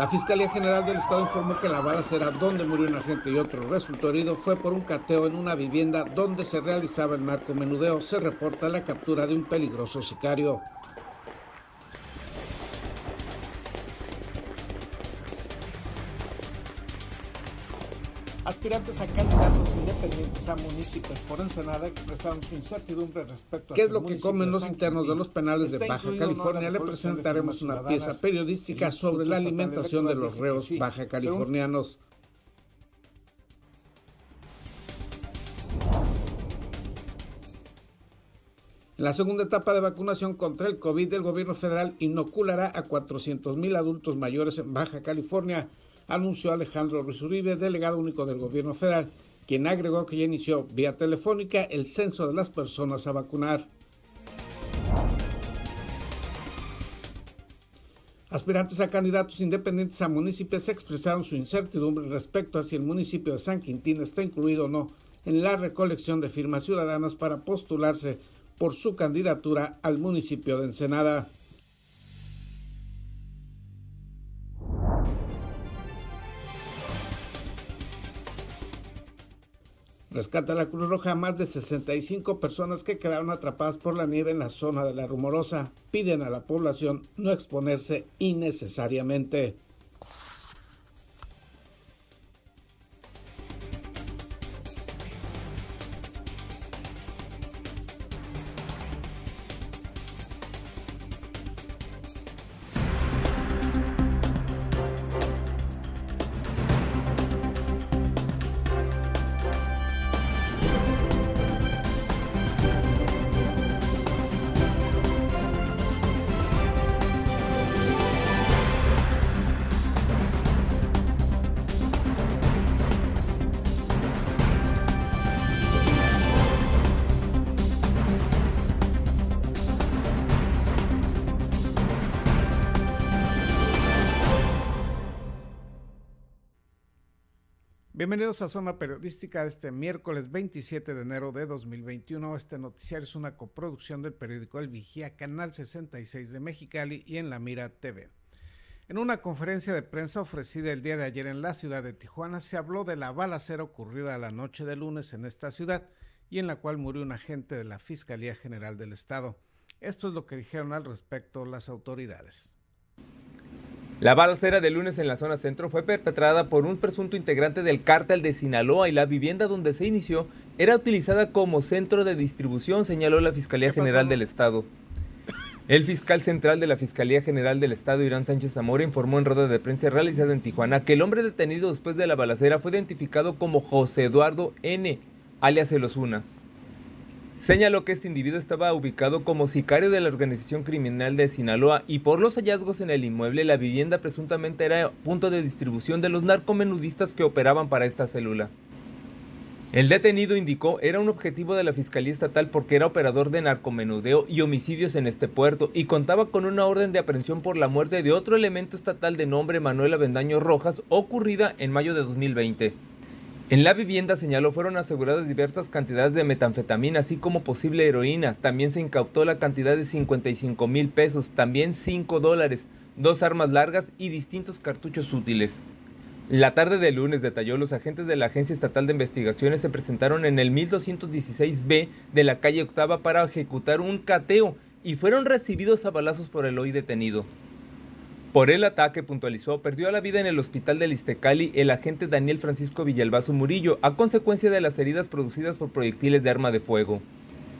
La Fiscalía General del Estado informó que la balacera donde murió un agente y otro resultó herido fue por un cateo en una vivienda donde se realizaba el narcomenudeo. Se reporta la captura de un peligroso sicario. Aspirantes a candidatos independientes a municipios por Ensenada expresaron su incertidumbre respecto a qué es lo que comen los internos de los penales de Baja California. Le presentaremos una pieza periodística sobre la alimentación de los reos baja californianos. En la segunda etapa de vacunación contra el COVID, el gobierno federal inoculará a 400 mil adultos mayores en Baja California anunció Alejandro Ruiz Uribe, delegado único del gobierno federal, quien agregó que ya inició vía telefónica el censo de las personas a vacunar. Aspirantes a candidatos independientes a municipios expresaron su incertidumbre respecto a si el municipio de San Quintín está incluido o no en la recolección de firmas ciudadanas para postularse por su candidatura al municipio de Ensenada. Rescata la Cruz Roja a más de 65 personas que quedaron atrapadas por la nieve en la zona de la Rumorosa. Piden a la población no exponerse innecesariamente. Bienvenidos a Zona Periodística este miércoles 27 de enero de 2021. Este noticiario es una coproducción del periódico El Vigía, Canal 66 de Mexicali y en La Mira TV. En una conferencia de prensa ofrecida el día de ayer en la ciudad de Tijuana, se habló de la balacera ocurrida la noche de lunes en esta ciudad y en la cual murió un agente de la Fiscalía General del Estado. Esto es lo que dijeron al respecto las autoridades. La balacera de lunes en la zona centro fue perpetrada por un presunto integrante del cártel de Sinaloa y la vivienda donde se inició era utilizada como centro de distribución, señaló la Fiscalía General del Estado. El fiscal central de la Fiscalía General del Estado, Irán Sánchez Zamora, informó en rueda de prensa realizada en Tijuana que el hombre detenido después de la balacera fue identificado como José Eduardo N., alias El Osuna. Señaló que este individuo estaba ubicado como sicario de la organización criminal de Sinaloa y por los hallazgos en el inmueble la vivienda presuntamente era punto de distribución de los narcomenudistas que operaban para esta célula. El detenido indicó era un objetivo de la Fiscalía Estatal porque era operador de narcomenudeo y homicidios en este puerto y contaba con una orden de aprehensión por la muerte de otro elemento estatal de nombre Manuel Avendaño Rojas ocurrida en mayo de 2020. En la vivienda, señaló, fueron aseguradas diversas cantidades de metanfetamina, así como posible heroína. También se incautó la cantidad de 55 mil pesos, también 5 dólares, dos armas largas y distintos cartuchos útiles. La tarde del lunes, detalló, los agentes de la Agencia Estatal de Investigaciones se presentaron en el 1216B de la calle Octava para ejecutar un cateo y fueron recibidos a balazos por el hoy detenido. Por el ataque, puntualizó, perdió la vida en el hospital de Listecali el agente Daniel Francisco Villalbazo Murillo a consecuencia de las heridas producidas por proyectiles de arma de fuego.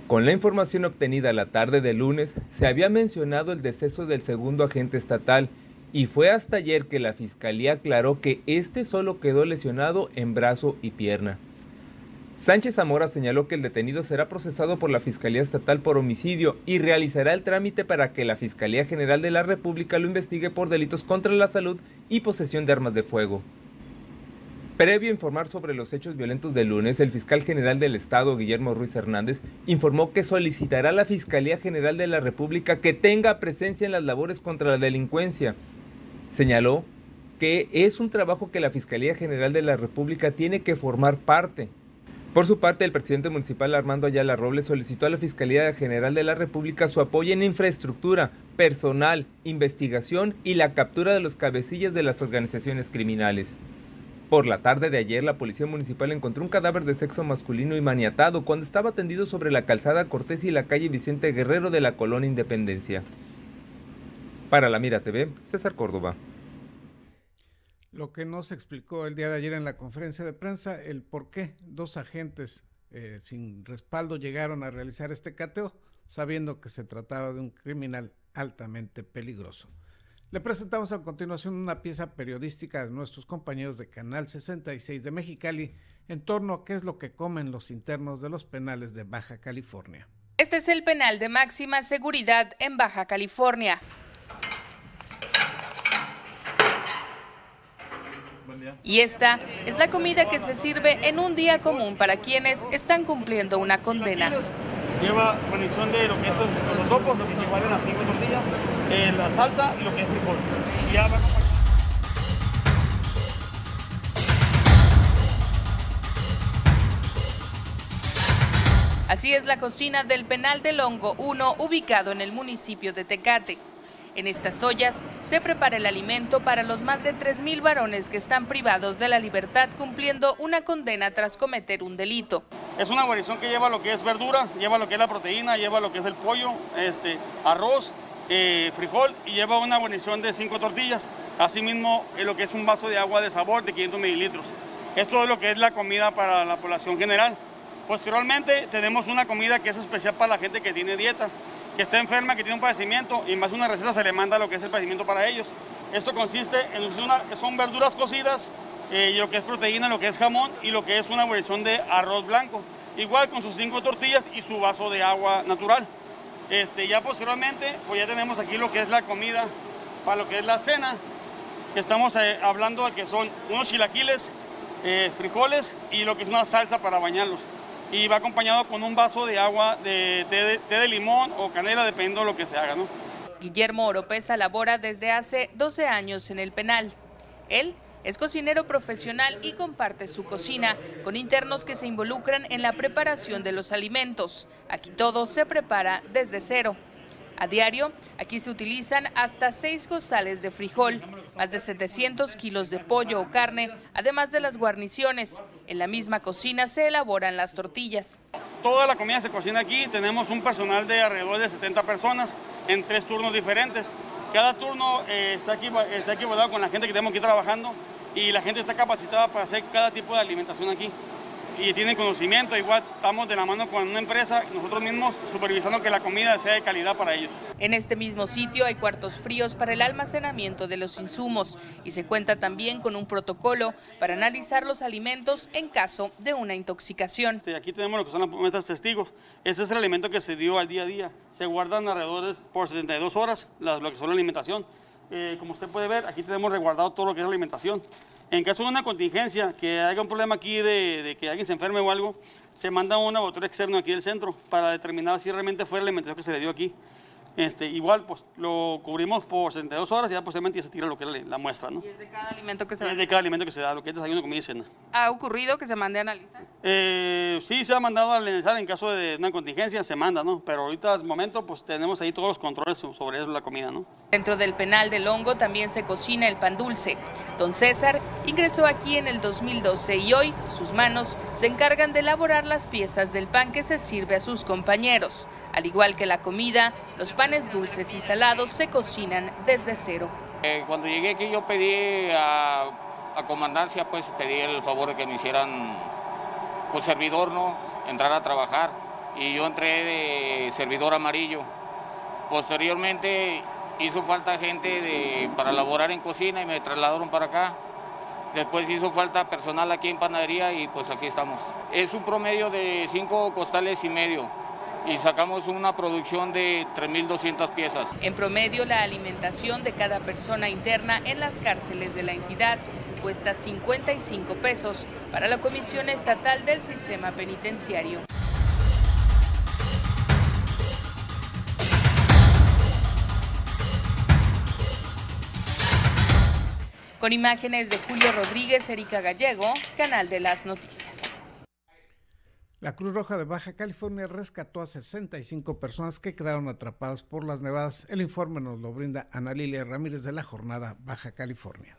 Con la información obtenida la tarde de lunes, se había mencionado el deceso del segundo agente estatal y fue hasta ayer que la fiscalía aclaró que este solo quedó lesionado en brazo y pierna. Sánchez Zamora señaló que el detenido será procesado por la Fiscalía Estatal por homicidio y realizará el trámite para que la Fiscalía General de la República lo investigue por delitos contra la salud y posesión de armas de fuego. Previo a informar sobre los hechos violentos del lunes, el fiscal general del Estado, Guillermo Ruiz Hernández, informó que solicitará a la Fiscalía General de la República que tenga presencia en las labores contra la delincuencia. Señaló que es un trabajo que la Fiscalía General de la República tiene que formar parte Por su parte, el presidente municipal Armando Ayala Robles solicitó a la Fiscalía General de la República su apoyo en infraestructura, personal, investigación y la captura de los cabecillas de las organizaciones criminales. Por la tarde de ayer, la Policía Municipal encontró un cadáver de sexo masculino y maniatado cuando estaba tendido sobre la calzada Cortés y la calle Vicente Guerrero de la Colonia Independencia. Para la Mira TV, César Córdoba. Lo que no se explicó el día de ayer en la conferencia de prensa, el por qué dos agentes eh, sin respaldo llegaron a realizar este cateo, sabiendo que se trataba de un criminal altamente peligroso. Le presentamos a continuación una pieza periodística de nuestros compañeros de Canal 66 de Mexicali en torno a qué es lo que comen los internos de los penales de Baja California. Este es el penal de máxima seguridad en Baja California. Y esta es la comida que se sirve en un día común para quienes están cumpliendo una condena. Lleva guarnición de lo que es los topos, lo que equivalen a cinco tortillas, eh, la salsa y lo que es frijol. Y ya va Así es la cocina del Penal del Hongo 1, ubicado en el municipio de Tecate. En estas ollas se prepara el alimento para los más de 3.000 varones que están privados de la libertad cumpliendo una condena tras cometer un delito. Es una guarnición que lleva lo que es verdura, lleva lo que es la proteína, lleva lo que es el pollo, este, arroz, eh, frijol y lleva una guarnición de 5 tortillas. Asimismo, eh, lo que es un vaso de agua de sabor de 500 mililitros. Esto es lo que es la comida para la población general. Posteriormente tenemos una comida que es especial para la gente que tiene dieta que está enferma, que tiene un padecimiento y más una receta se le manda lo que es el padecimiento para ellos. Esto consiste en una, son verduras cocidas, eh, lo que es proteína, lo que es jamón y lo que es una versión de arroz blanco. Igual con sus cinco tortillas y su vaso de agua natural. Este, ya posteriormente, pues ya tenemos aquí lo que es la comida para lo que es la cena. Estamos eh, hablando de que son unos chilaquiles, eh, frijoles y lo que es una salsa para bañarlos y va acompañado con un vaso de agua de té de, limón o canela, dependiendo de lo que se haga. ¿no? Guillermo Oropesa labora desde hace 12 años en el penal. Él es cocinero profesional y comparte su cocina con internos que se involucran en la preparación de los alimentos. Aquí todo se prepara desde cero. A diario, aquí se utilizan hasta seis costales de frijol, más de 700 kilos de pollo o carne, además de las guarniciones. En la misma cocina se elaboran las tortillas. Toda la comida se cocina aquí. Tenemos un personal de alrededor de 70 personas en tres turnos diferentes. Cada turno eh, está, aquí, está con la gente que tenemos aquí trabajando y la gente está capacitada para hacer cada tipo de alimentación aquí y tienen conocimiento. Igual estamos de la mano con una empresa, nosotros mismos supervisando que la comida sea de calidad para ellos. En este mismo sitio hay cuartos fríos para el almacenamiento de los insumos y se cuenta también con un protocolo para analizar los alimentos en caso de una intoxicación. Aquí tenemos lo que son las muestras testigos. Ese es el alimento que se dio al día a día. Se guardan alrededor de por 72 horas lo que son la alimentación. Eh, como usted puede ver, aquí tenemos resguardado todo lo que es alimentación. En caso de una contingencia, que haya un problema aquí de, que alguien se enferme o algo, se manda un laboratorio externo aquí del centro para determinar si realmente fue la alimentación que se le dio aquí. Este, igual, pues lo cubrimos por 72 horas y ya posiblemente se tira lo que es la, muestra, ¿no? ¿Y es de cada alimento que se da? Es de cada alimento que se da, lo que es desayuno, comida y cena. ¿Ha ocurrido que se mande a analizar? Eh, sí, se ha mandado a analizar en caso de una contingencia, se manda, ¿no? Pero ahorita, al momento, pues tenemos ahí todos los controles sobre eso, la comida, ¿no? Dentro del penal del hongo también se cocina el pan dulce. Don César ingresó aquí en el 2012 y hoy sus manos se encargan de elaborar las piezas del pan que se sirve a sus compañeros. Al igual que la comida, los panes dulces y salados se cocinan desde cero. Eh, cuando llegué aquí yo pedí a, comandancia, pues pedí el favor de que me hicieran pues servidor, ¿no? Entrar a trabajar y yo entré de servidor amarillo. Posteriormente hizo falta gente de, para laborar en cocina y me trasladaron para acá. Después hizo falta personal aquí en panadería y pues aquí estamos. Es un promedio de cinco costales y medio y sacamos una producción de 3.200 piezas. En promedio, la alimentación de cada persona interna en las cárceles de la entidad cuesta 55 pesos para la Comisión Estatal del Sistema Penitenciario. Con imágenes de Julio Rodríguez, Erika Gallego, Canal de las Noticias. La Cruz Roja de Baja California rescató a 65 personas que quedaron atrapadas por las nevadas. El informe nos lo brinda Ana Lilia Ramírez de la jornada Baja California.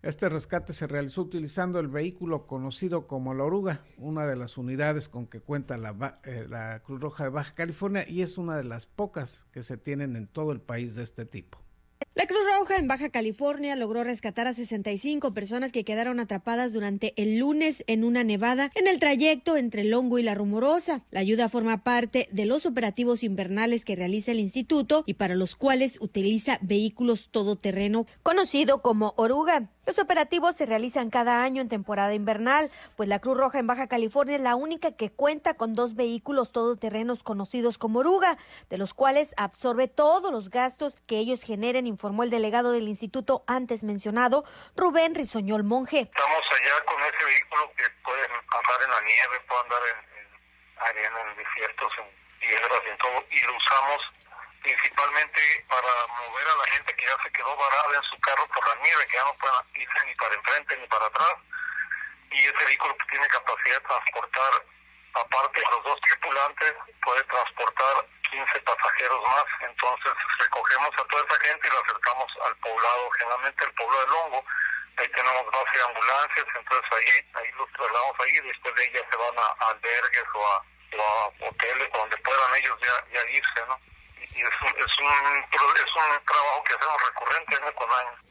Este rescate se realizó utilizando el vehículo conocido como la oruga, una de las unidades con que cuenta la, eh, la, Cruz Roja de Baja California y es una de las pocas que se tienen en todo el país de este tipo. La Cruz Roja en Baja California logró rescatar a 65 personas que quedaron atrapadas durante el lunes en una nevada en el trayecto entre Longo y La Rumorosa. La ayuda forma parte de los operativos invernales que realiza el instituto y para los cuales utiliza vehículos todoterreno conocido como oruga. Los operativos se realizan cada año en temporada invernal, pues la Cruz Roja en Baja California es la única que cuenta con dos vehículos todoterrenos conocidos como oruga, de los cuales absorbe todos los gastos que ellos generen, informó el delegado del instituto antes mencionado, Rubén Rizoñol Monje. Estamos allá con ese vehículo que puede andar en la nieve, puede andar en, en arena, en desiertos, en piedras en todo, y lo usamos principalmente para mover a la gente que ya se quedó varada en su carro por la nieve, que ya no pueden irse ni para enfrente ni para atrás. Y ese vehículo que tiene capacidad de transportar, aparte de los dos tripulantes, puede transportar 15 pasajeros más. Entonces recogemos a toda esa gente y la acercamos al poblado, generalmente el pueblo de Longo. Ahí tenemos base de ambulancias, entonces ahí, ahí los trasladamos ahí, después de ellas se van a, albergues o a, hoteles donde puedan ellos ya, ya irse, ¿no? Es un, trabajo que hacemos recurrente.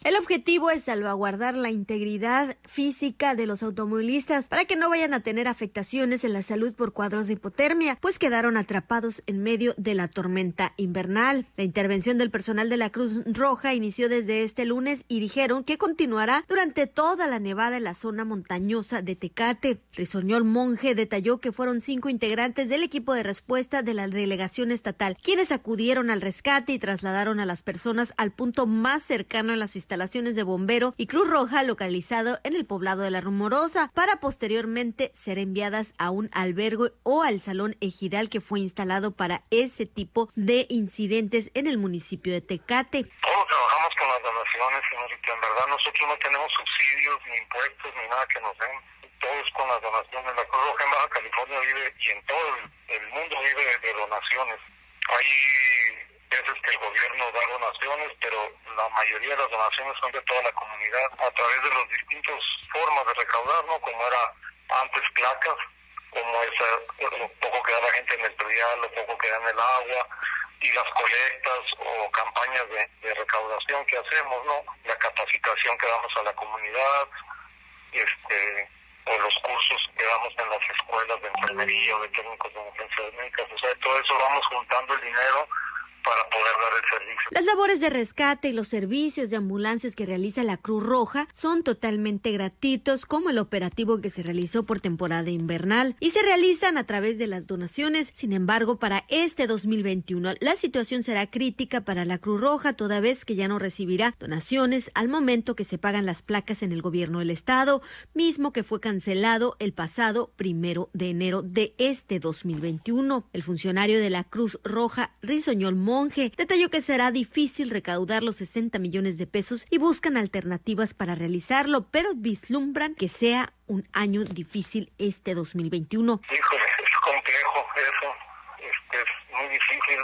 El objetivo es salvaguardar la integridad física de los automovilistas para que no vayan a tener afectaciones en la salud por cuadros de hipotermia, pues quedaron atrapados en medio de la tormenta invernal. La intervención del personal de la Cruz Roja inició desde este lunes y dijeron que continuará durante toda la nevada en la zona montañosa de Tecate. Risoñol Monje detalló que fueron cinco integrantes del equipo de respuesta de la delegación estatal, quienes acudieron al rescate y trasladaron a las personas al punto más cercano en las instalaciones de bombero y Cruz Roja localizado en el poblado de La Rumorosa para posteriormente ser enviadas a un albergue o al salón ejidal que fue instalado para ese tipo de incidentes en el municipio de Tecate. Todos trabajamos con las donaciones, señorita. En verdad nosotros no tenemos subsidios, ni impuestos, ni nada que nos den todos con las donaciones. La Cruz Roja en Baja California vive y en todo el, mundo vive de donaciones. Hay veces que el gobierno da donaciones, pero la mayoría de las donaciones son de toda la comunidad a través de las distintas formas de recaudar, ¿no? Como era antes placas, como esa, lo poco que da la gente en el trial, lo poco que da en el agua, y las colectas o campañas de, de recaudación que hacemos, ¿no? La capacitación que damos a la comunidad, este o los cursos que damos en las escuelas de enfermería o de técnicos de emergencias médicas, o sea, todo eso vamos juntando el dinero para poder Las labores de rescate y los servicios de ambulancias que realiza la Cruz Roja son totalmente gratuitos, como el operativo que se realizó por temporada invernal y se realizan a través de las donaciones. Sin embargo, para este 2021 la situación será crítica para la Cruz Roja, toda vez que ya no recibirá donaciones al momento que se pagan las placas en el gobierno del estado, mismo que fue cancelado el pasado primero de enero de este 2021. El funcionario de la Cruz Roja, Rizoñol Monje detalló que será difícil recaudar los 60 millones de pesos y buscan alternativas para realizarlo, pero vislumbran que sea un año difícil este 2021. Híjole, es complejo eso, este, es muy difícil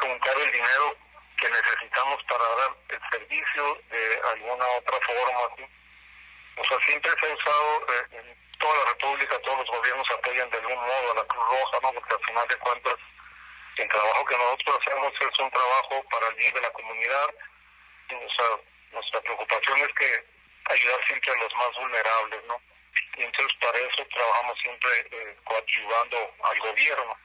juntar el dinero que necesitamos para dar el servicio de alguna otra forma. O sea, siempre se ha usado eh, en toda la República, todos los gobiernos apoyan de algún modo a la Cruz Roja, ¿no? porque al final de cuentas el trabajo que nosotros hacemos es un trabajo para el bien de la comunidad. O sea, nuestra preocupación es que ayudar siempre a los más vulnerables, ¿no? Y entonces para eso trabajamos siempre eh, coadyuvando al gobierno.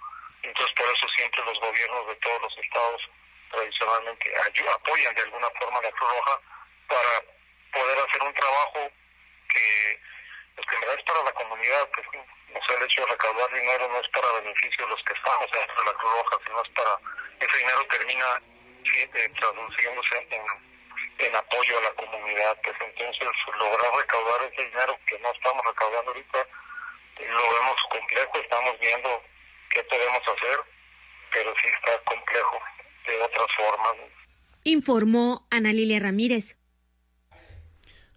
Entonces por eso siempre los gobiernos de todos los estados tradicionalmente apoyan de alguna forma la Cruz Roja para poder hacer un trabajo que, pues, que en verdad es para la comunidad, pues o sea, el hecho de recaudar dinero no es para beneficio de los que estamos dentro de la Cruz Roja, sino es para, ese dinero termina eh, traduciéndose en, apoyo a la comunidad. Pues entonces lograr recaudar ese dinero que no estamos recaudando ahorita, lo vemos complejo, estamos viendo qué podemos hacer, pero sí está complejo de otras formas. Informó Ana Lilia Ramírez.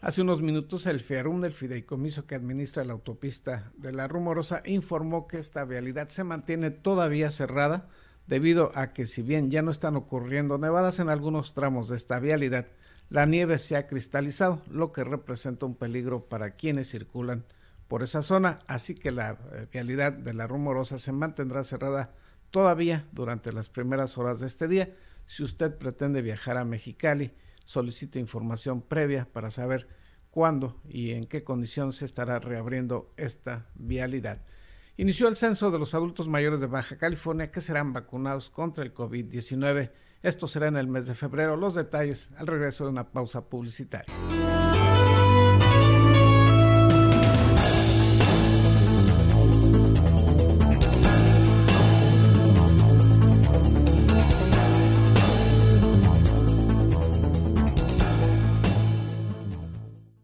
Hace unos minutos el FIARUM, el fideicomiso que administra la autopista de la Rumorosa, informó que esta vialidad se mantiene todavía cerrada debido a que si bien ya no están ocurriendo nevadas en algunos tramos de esta vialidad, la nieve se ha cristalizado, lo que representa un peligro para quienes circulan por esa zona, así que la eh, vialidad de la Rumorosa se mantendrá cerrada todavía durante las primeras horas de este día. Si usted pretende viajar a Mexicali, solicite información previa para saber cuándo y en qué condición se estará reabriendo esta vialidad. Inició el censo de los adultos mayores de Baja California que serán vacunados contra el COVID-19. Esto será en el mes de febrero. Los detalles al regreso de una pausa publicitaria.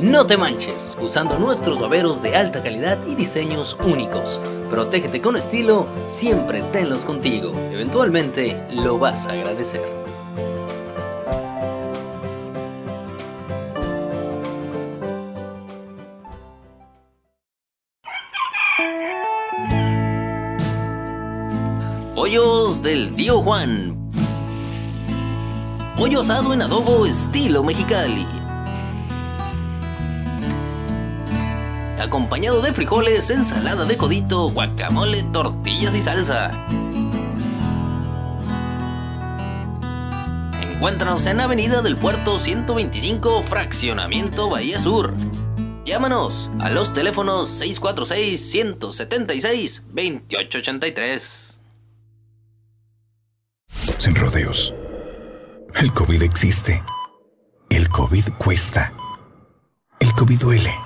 No te manches usando nuestros baberos de alta calidad y diseños únicos. Protégete con estilo, siempre tenlos contigo. Eventualmente lo vas a agradecer. Pollos del Tío Juan. Pollo asado en adobo estilo mexicali acompañado de frijoles, ensalada de codito, guacamole, tortillas y salsa. Encuéntranos en Avenida del Puerto 125, Fraccionamiento Bahía Sur. Llámanos a los teléfonos 646-176-2883. Sin rodeos. El COVID existe. El COVID cuesta. El COVID duele.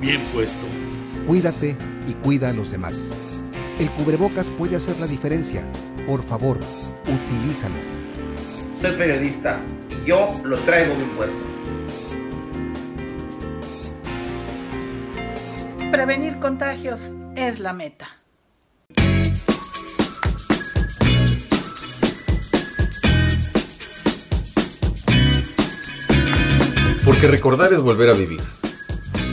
bien puesto. Cuídate y cuida a los demás. El cubrebocas puede hacer la diferencia. Por favor, utilízalo. Soy periodista y yo lo traigo bien puesto. Prevenir contagios es la meta. Porque recordar es volver a vivir.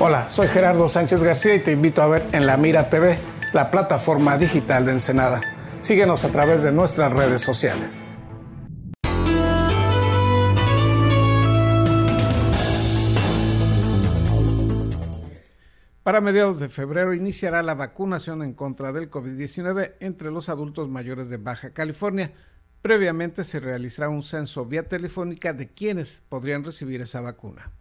Hola, soy Gerardo Sánchez García y te invito a ver en La Mira TV, la plataforma digital de Ensenada. Síguenos a través de nuestras redes sociales. Para mediados de febrero iniciará la vacunación en contra del COVID-19 entre los adultos mayores de Baja California. Previamente se realizará un censo vía telefónica de quienes podrían recibir esa vacuna.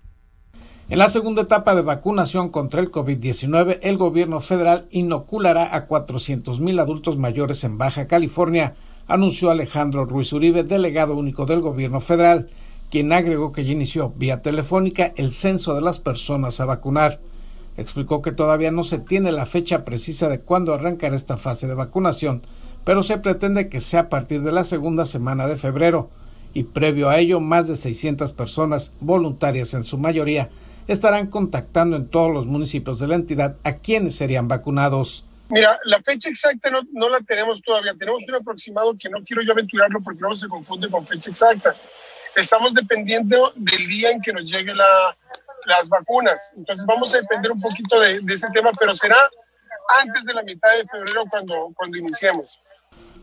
En la segunda etapa de vacunación contra el COVID-19, el gobierno federal inoculará a 400.000 adultos mayores en Baja California, anunció Alejandro Ruiz Uribe, delegado único del gobierno federal, quien agregó que ya inició vía telefónica el censo de las personas a vacunar. Explicó que todavía no se tiene la fecha precisa de cuándo arrancará esta fase de vacunación, pero se pretende que sea a partir de la segunda semana de febrero, y previo a ello más de 600 personas, voluntarias en su mayoría, estarán contactando en todos los municipios de la entidad a quienes serían vacunados. Mira, la fecha exacta no, la tenemos todavía. Tenemos un aproximado que no quiero yo aventurarlo porque no se confunde con fecha exacta. Estamos dependiendo del día en que nos llegue la, las vacunas. Entonces vamos a depender un poquito de, de, ese tema, pero será antes de la mitad de febrero cuando, cuando iniciemos.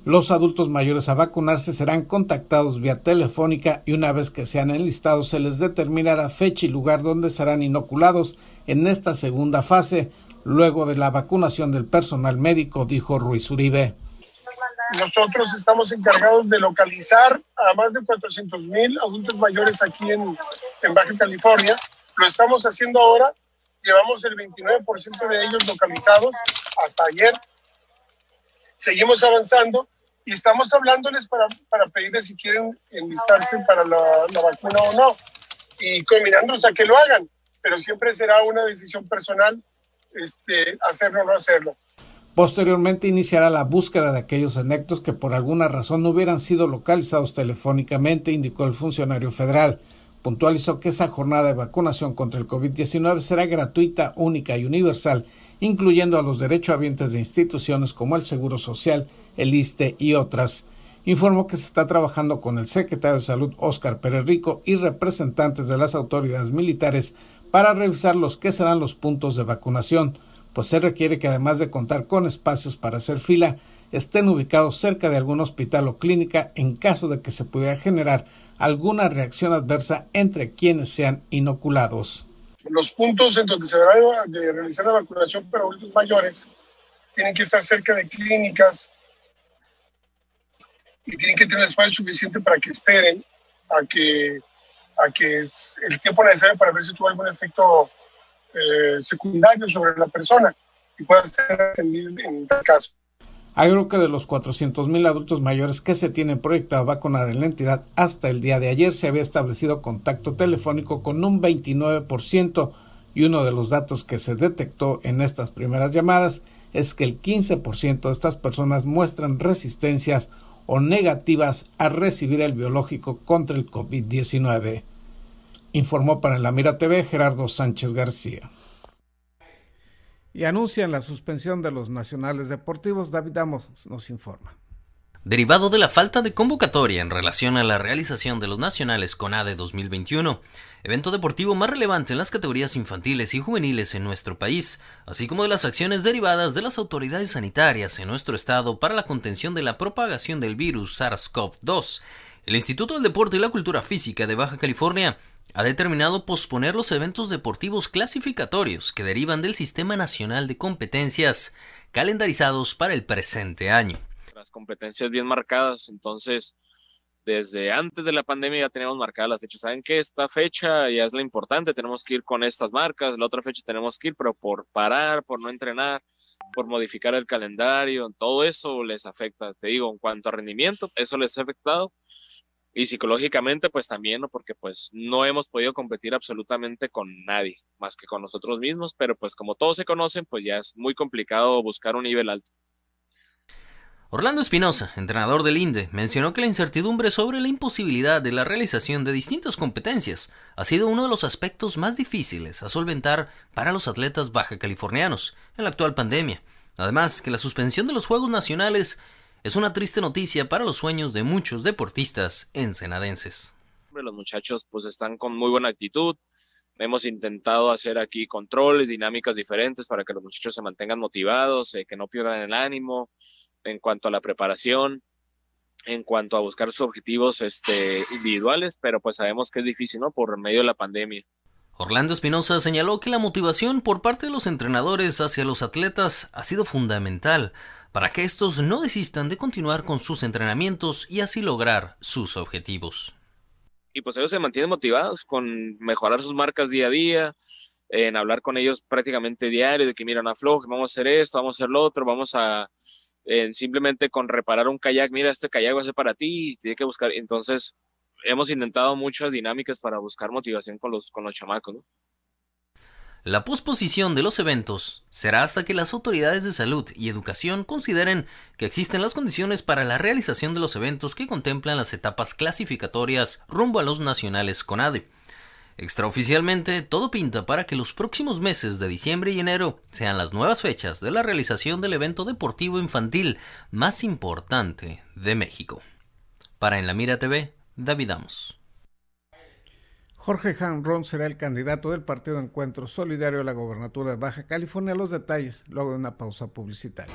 Los adultos mayores a vacunarse serán contactados vía telefónica y una vez que sean enlistados se les determinará fecha y lugar donde serán inoculados en esta segunda fase, luego de la vacunación del personal médico, dijo Ruiz Uribe. Nosotros estamos encargados de localizar a más de 400 mil adultos mayores aquí en, en Baja California lo estamos haciendo ahora. Llevamos el 29% de ellos localizados hasta ayer. Seguimos avanzando y estamos hablándoles para, para pedirles si quieren enlistarse para la, vacuna o no. Y combinándolos a que lo hagan, pero siempre será una decisión personal este, hacerlo o no hacerlo. Posteriormente iniciará la búsqueda de aquellos anectos que por alguna razón no hubieran sido localizados telefónicamente, indicó el funcionario federal puntualizó que esa jornada de vacunación contra el COVID-19 será gratuita, única y universal, incluyendo a los derechohabientes de instituciones como el Seguro Social, el ISTE y otras. Informó que se está trabajando con el secretario de Salud Óscar Pérez Rico y representantes de las autoridades militares para revisar los que serán los puntos de vacunación, pues se requiere que además de contar con espacios para hacer fila, estén ubicados cerca de algún hospital o clínica en caso de que se pudiera generar alguna reacción adversa entre quienes sean inoculados. Los puntos en donde se deberá de realizar la vacunación para adultos mayores tienen que estar cerca de clínicas y tienen que tener espacio suficiente para que esperen a que, a que es el tiempo necesario para ver si tuvo algún efecto eh, secundario sobre la persona y pueda ser atendido en tal caso. Agregó que de los 400.000 adultos mayores que se tienen proyectado vacunar en la entidad hasta el día de ayer se había establecido contacto telefónico con un 29% y uno de los datos que se detectó en estas primeras llamadas es que el 15% de estas personas muestran resistencias o negativas a recibir el biológico contra el COVID-19. Informó para la Mira TV Gerardo Sánchez García y anuncian la suspensión de los nacionales deportivos. David Amos nos informa. Derivado de la falta de convocatoria en relación a la realización de los nacionales CONADE 2021, evento deportivo más relevante en las categorías infantiles y juveniles en nuestro país, así como de las acciones derivadas de las autoridades sanitarias en nuestro estado para la contención de la propagación del virus SARS-CoV-2, el Instituto del Deporte y la Cultura Física de Baja California ha determinado posponer los eventos deportivos clasificatorios que derivan del Sistema Nacional de Competencias calendarizados para el presente año. Las competencias bien marcadas, entonces desde antes de la pandemia ya teníamos marcadas las fechas. Saben que esta fecha ya es la importante, tenemos que ir con estas marcas, la otra fecha tenemos que ir, pero por parar, por no entrenar, por modificar el calendario, todo eso les afecta. Te digo, en cuanto a rendimiento, eso les ha afectado y psicológicamente pues también, ¿no? Porque pues no hemos podido competir absolutamente con nadie, más que con nosotros mismos, pero pues como todos se conocen, pues ya es muy complicado buscar un nivel alto. Orlando Espinosa, entrenador del INDE, mencionó que la incertidumbre sobre la imposibilidad de la realización de distintas competencias ha sido uno de los aspectos más difíciles a solventar para los atletas baja californianos en la actual pandemia. Además, que la suspensión de los Juegos Nacionales es una triste noticia para los sueños de muchos deportistas ensenadenses. Los muchachos pues están con muy buena actitud. Hemos intentado hacer aquí controles, dinámicas diferentes para que los muchachos se mantengan motivados, eh, que no pierdan el ánimo en cuanto a la preparación, en cuanto a buscar sus objetivos este, individuales, pero pues sabemos que es difícil, ¿no? Por medio de la pandemia. Orlando Espinosa señaló que la motivación por parte de los entrenadores hacia los atletas ha sido fundamental para que estos no desistan de continuar con sus entrenamientos y así lograr sus objetivos. Y pues ellos se mantienen motivados con mejorar sus marcas día a día, en hablar con ellos prácticamente diario, de que miran afloje, vamos a hacer esto, vamos a hacer lo otro, vamos a simplemente con reparar un kayak, mira, este kayak va a ser para ti, tiene que buscar. Entonces, hemos intentado muchas dinámicas para buscar motivación con los, con los chamacos. La posposición de los eventos será hasta que las autoridades de salud y educación consideren que existen las condiciones para la realización de los eventos que contemplan las etapas clasificatorias rumbo a los nacionales CONADE. Extraoficialmente, todo pinta para que los próximos meses de diciembre y enero sean las nuevas fechas de la realización del evento deportivo infantil más importante de México. Para En la Mira TV, David Amos. Jorge Ron será el candidato del Partido Encuentro Solidario a la gobernatura de Baja California. Los detalles luego de una pausa publicitaria.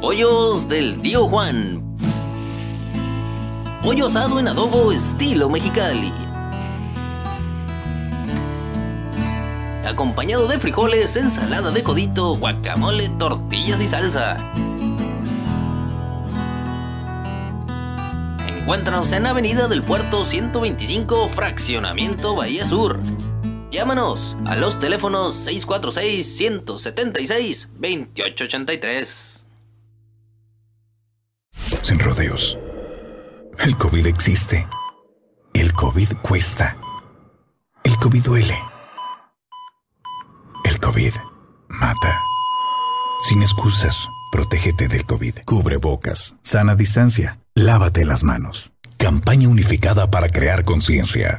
Pollos del tío Juan. Pollo asado en adobo estilo mexicali. Acompañado de frijoles, ensalada de codito, guacamole, tortillas y salsa. Encuéntranos en Avenida del Puerto 125, Fraccionamiento Bahía Sur. Llámanos a los teléfonos 646-176-2883. Sin rodeos. El COVID existe. El COVID cuesta. El COVID duele. El COVID mata. Sin excusas, protégete del COVID. Cubre bocas, sana distancia, lávate las manos. Campaña unificada para crear conciencia.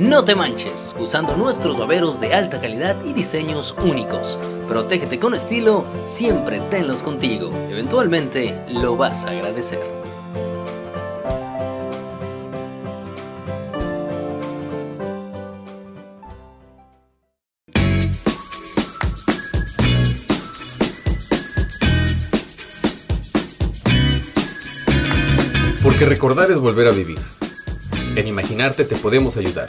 No te manches usando nuestros baberos de alta calidad y diseños únicos. Protégete con estilo, siempre tenlos contigo. Eventualmente lo vas a agradecer. Porque recordar es volver a vivir. En imaginarte te podemos ayudar.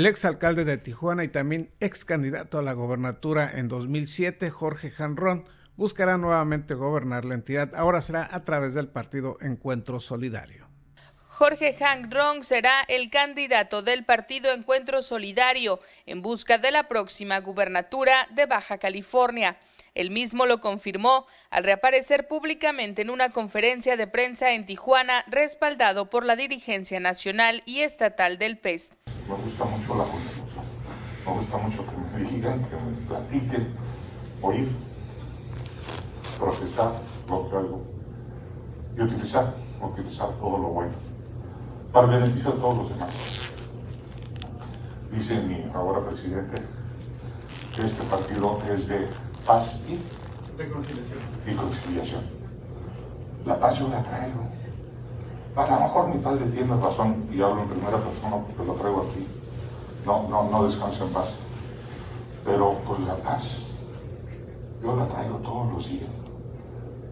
El exalcalde de Tijuana y también ex candidato a la gobernatura en 2007, Jorge Janrón, buscará nuevamente gobernar la entidad. Ahora será a través del partido Encuentro Solidario. Jorge Janrón será el candidato del partido Encuentro Solidario en busca de la próxima gubernatura de Baja California. El mismo lo confirmó al reaparecer públicamente en una conferencia de prensa en Tijuana, respaldado por la dirigencia nacional y estatal del PES. Me gusta mucho la conversación, me gusta mucho que me digan, que me platiquen, oír, procesar lo que algo y utilizar, utilizar todo lo bueno para el beneficio de todos los demás. Dice mi ahora presidente que este partido es de paz y, y conciliación. La paz yo la traigo. A lo mejor mi padre tiene razón y hablo en primera persona porque lo traigo aquí. No, no, no descanso en paz. Pero pues la paz yo la traigo todos los días.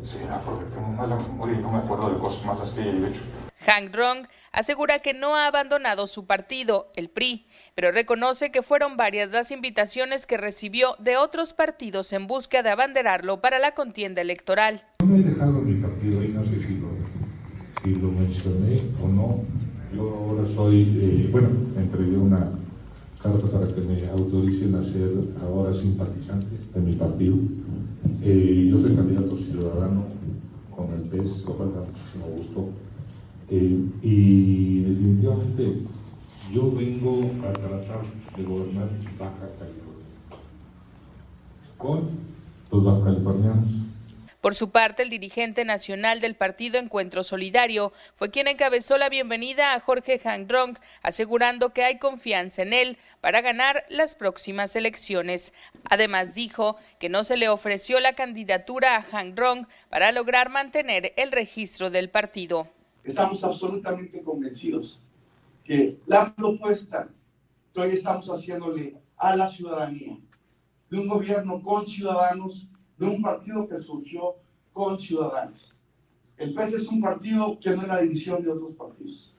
Será porque tengo mala memoria y no me acuerdo de cosas malas que haya hecho. Hank Rong asegura que no ha abandonado su partido, el PRI, pero reconoce que fueron varias las invitaciones que recibió de otros partidos en busca de abanderarlo para la contienda electoral. No he dejado mi partido y no sé si lo, si lo mencioné o no. Yo ahora soy, eh, bueno, entregué una carta para que me autoricen a ser ahora simpatizante de mi partido. Eh, yo soy candidato ciudadano con el PES, lo cual da muchísimo gusto. Eh, y definitivamente yo vengo a tratar de gobernar Baja California con los baja californianos. Por su parte, el dirigente nacional del partido Encuentro Solidario fue quien encabezó la bienvenida a Jorge Hangrong, asegurando que hay confianza en él para ganar las próximas elecciones. Además, dijo que no se le ofreció la candidatura a Hangrong para lograr mantener el registro del partido. Estamos absolutamente convencidos que la propuesta que hoy estamos haciéndole a la ciudadanía, de un gobierno con ciudadanos, de un partido que surgió con ciudadanos. El PES es un partido que no es la división de otros partidos.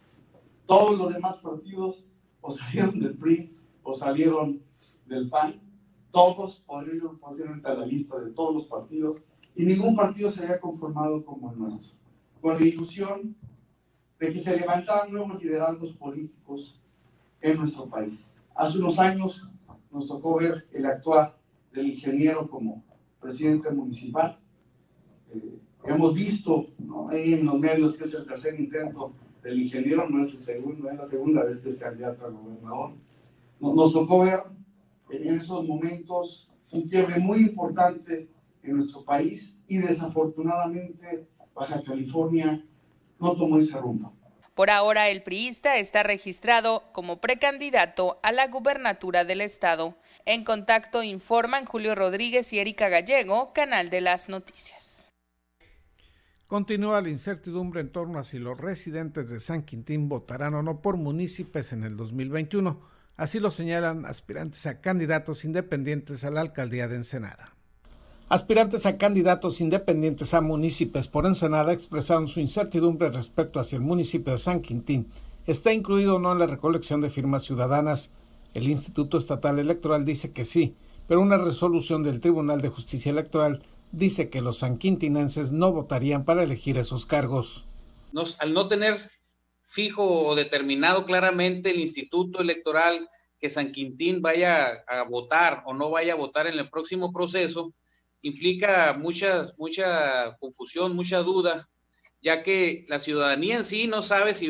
Todos los demás partidos o salieron del PRI o salieron del PAN. Todos podrían poner a la lista de todos los partidos y ningún partido se había conformado como el nuestro. Con la ilusión de que se levantaran nuevos liderazgos políticos en nuestro país. Hace unos años nos tocó ver el actuar del ingeniero como presidente municipal. Eh, hemos visto en los medios que es el tercer intento del ingeniero, no es el segundo, es la segunda vez que es candidato a gobernador. Nos tocó ver en esos momentos un quiebre muy importante en nuestro país y desafortunadamente Baja California no tomó ese rumbo. Por ahora, el priista está registrado como precandidato a la gubernatura del estado. En contacto informan Julio Rodríguez y Erika Gallego, Canal de las Noticias. Continúa la incertidumbre en torno a si los residentes de San Quintín votarán o no por municipios en el 2021. Así lo señalan aspirantes a candidatos independientes a la alcaldía de Ensenada. Aspirantes a candidatos independientes a municipios por Ensenada expresaron su incertidumbre respecto a si el municipio de San Quintín está incluido o no en la recolección de firmas ciudadanas. El Instituto Estatal Electoral dice que sí, pero una resolución del Tribunal de Justicia Electoral dice que los sanquintinenses no votarían para elegir esos cargos. al no tener fijo o determinado claramente el Instituto Electoral que San Quintín vaya a votar o no vaya a votar en el próximo proceso, implica muchas, mucha confusión, mucha duda ya que la ciudadanía en sí no sabe si,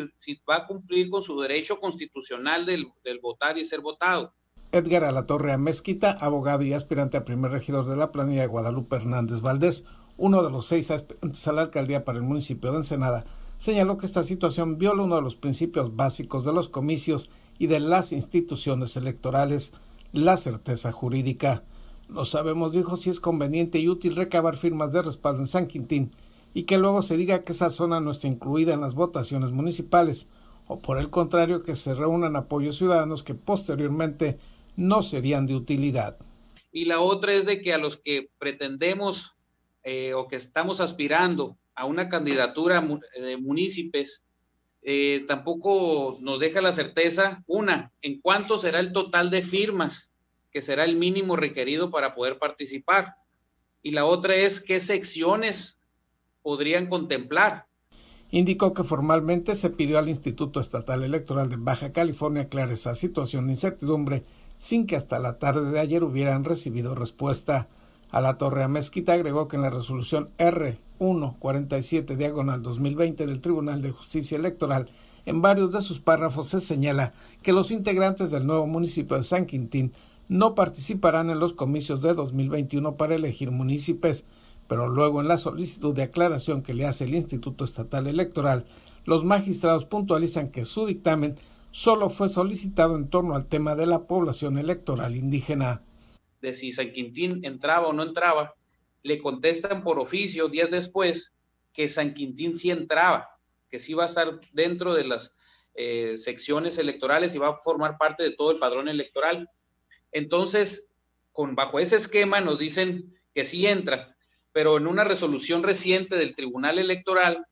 va a cumplir con su derecho constitucional del, votar y ser votado. Edgar Alatorre Mezquita, abogado y aspirante a primer regidor de la planilla de Guadalupe Hernández Valdés, uno de los seis aspirantes a la alcaldía para el municipio de Ensenada, señaló que esta situación viola uno de los principios básicos de los comicios y de las instituciones electorales, la certeza jurídica. No sabemos, dijo, si es conveniente y útil recabar firmas de respaldo en San Quintín y que luego se diga que esa zona no está incluida en las votaciones municipales, o por el contrario que se reúnan apoyos ciudadanos que posteriormente no serían de utilidad. Y la otra es de que a los que pretendemos eh, o que estamos aspirando a una candidatura de municipios, eh, tampoco nos deja la certeza, una, en cuánto será el total de firmas, que será el mínimo requerido para poder participar. Y la otra es qué secciones podrían contemplar. Indicó que formalmente se pidió al Instituto Estatal Electoral de Baja California aclarar esa situación de incertidumbre sin que hasta la tarde de ayer hubieran recibido respuesta. A la Torre Mezquita agregó que en la resolución R147 diagonal 2020 del Tribunal de Justicia Electoral, en varios de sus párrafos se señala que los integrantes del nuevo municipio de San Quintín no participarán en los comicios de 2021 para elegir municipios, pero luego en la solicitud de aclaración que le hace el Instituto Estatal Electoral, los magistrados puntualizan que su dictamen solo fue solicitado en torno al tema de la población electoral indígena. De si San Quintín entraba o no entraba, le contestan por oficio días después que San Quintín sí entraba, que sí va a estar dentro de las eh, secciones electorales y va a formar parte de todo el padrón electoral. Entonces, con bajo ese esquema nos dicen que sí entra, pero en una resolución reciente del Tribunal Electoral,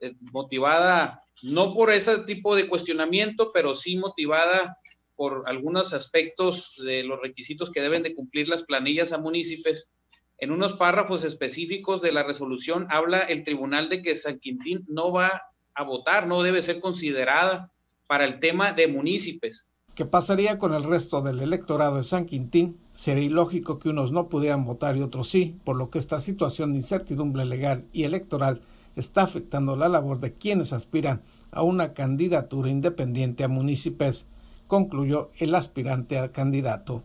eh, motivada no por ese tipo de cuestionamiento, pero sí motivada por algunos aspectos de los requisitos que deben de cumplir las planillas a municipios. En unos párrafos específicos de la resolución habla el tribunal de que San Quintín no va a votar, no debe ser considerada para el tema de municipios. ¿Qué pasaría con el resto del electorado de San Quintín? Sería ilógico que unos no pudieran votar y otros sí, por lo que esta situación de incertidumbre legal y electoral está afectando la labor de quienes aspiran a una candidatura independiente a municipios, concluyó el aspirante a candidato.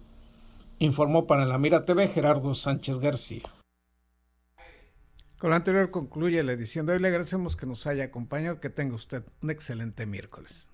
Informó para la Mira TV Gerardo Sánchez García. Con lo anterior concluye la edición de hoy. Le agradecemos que nos haya acompañado. Que tenga usted un excelente miércoles.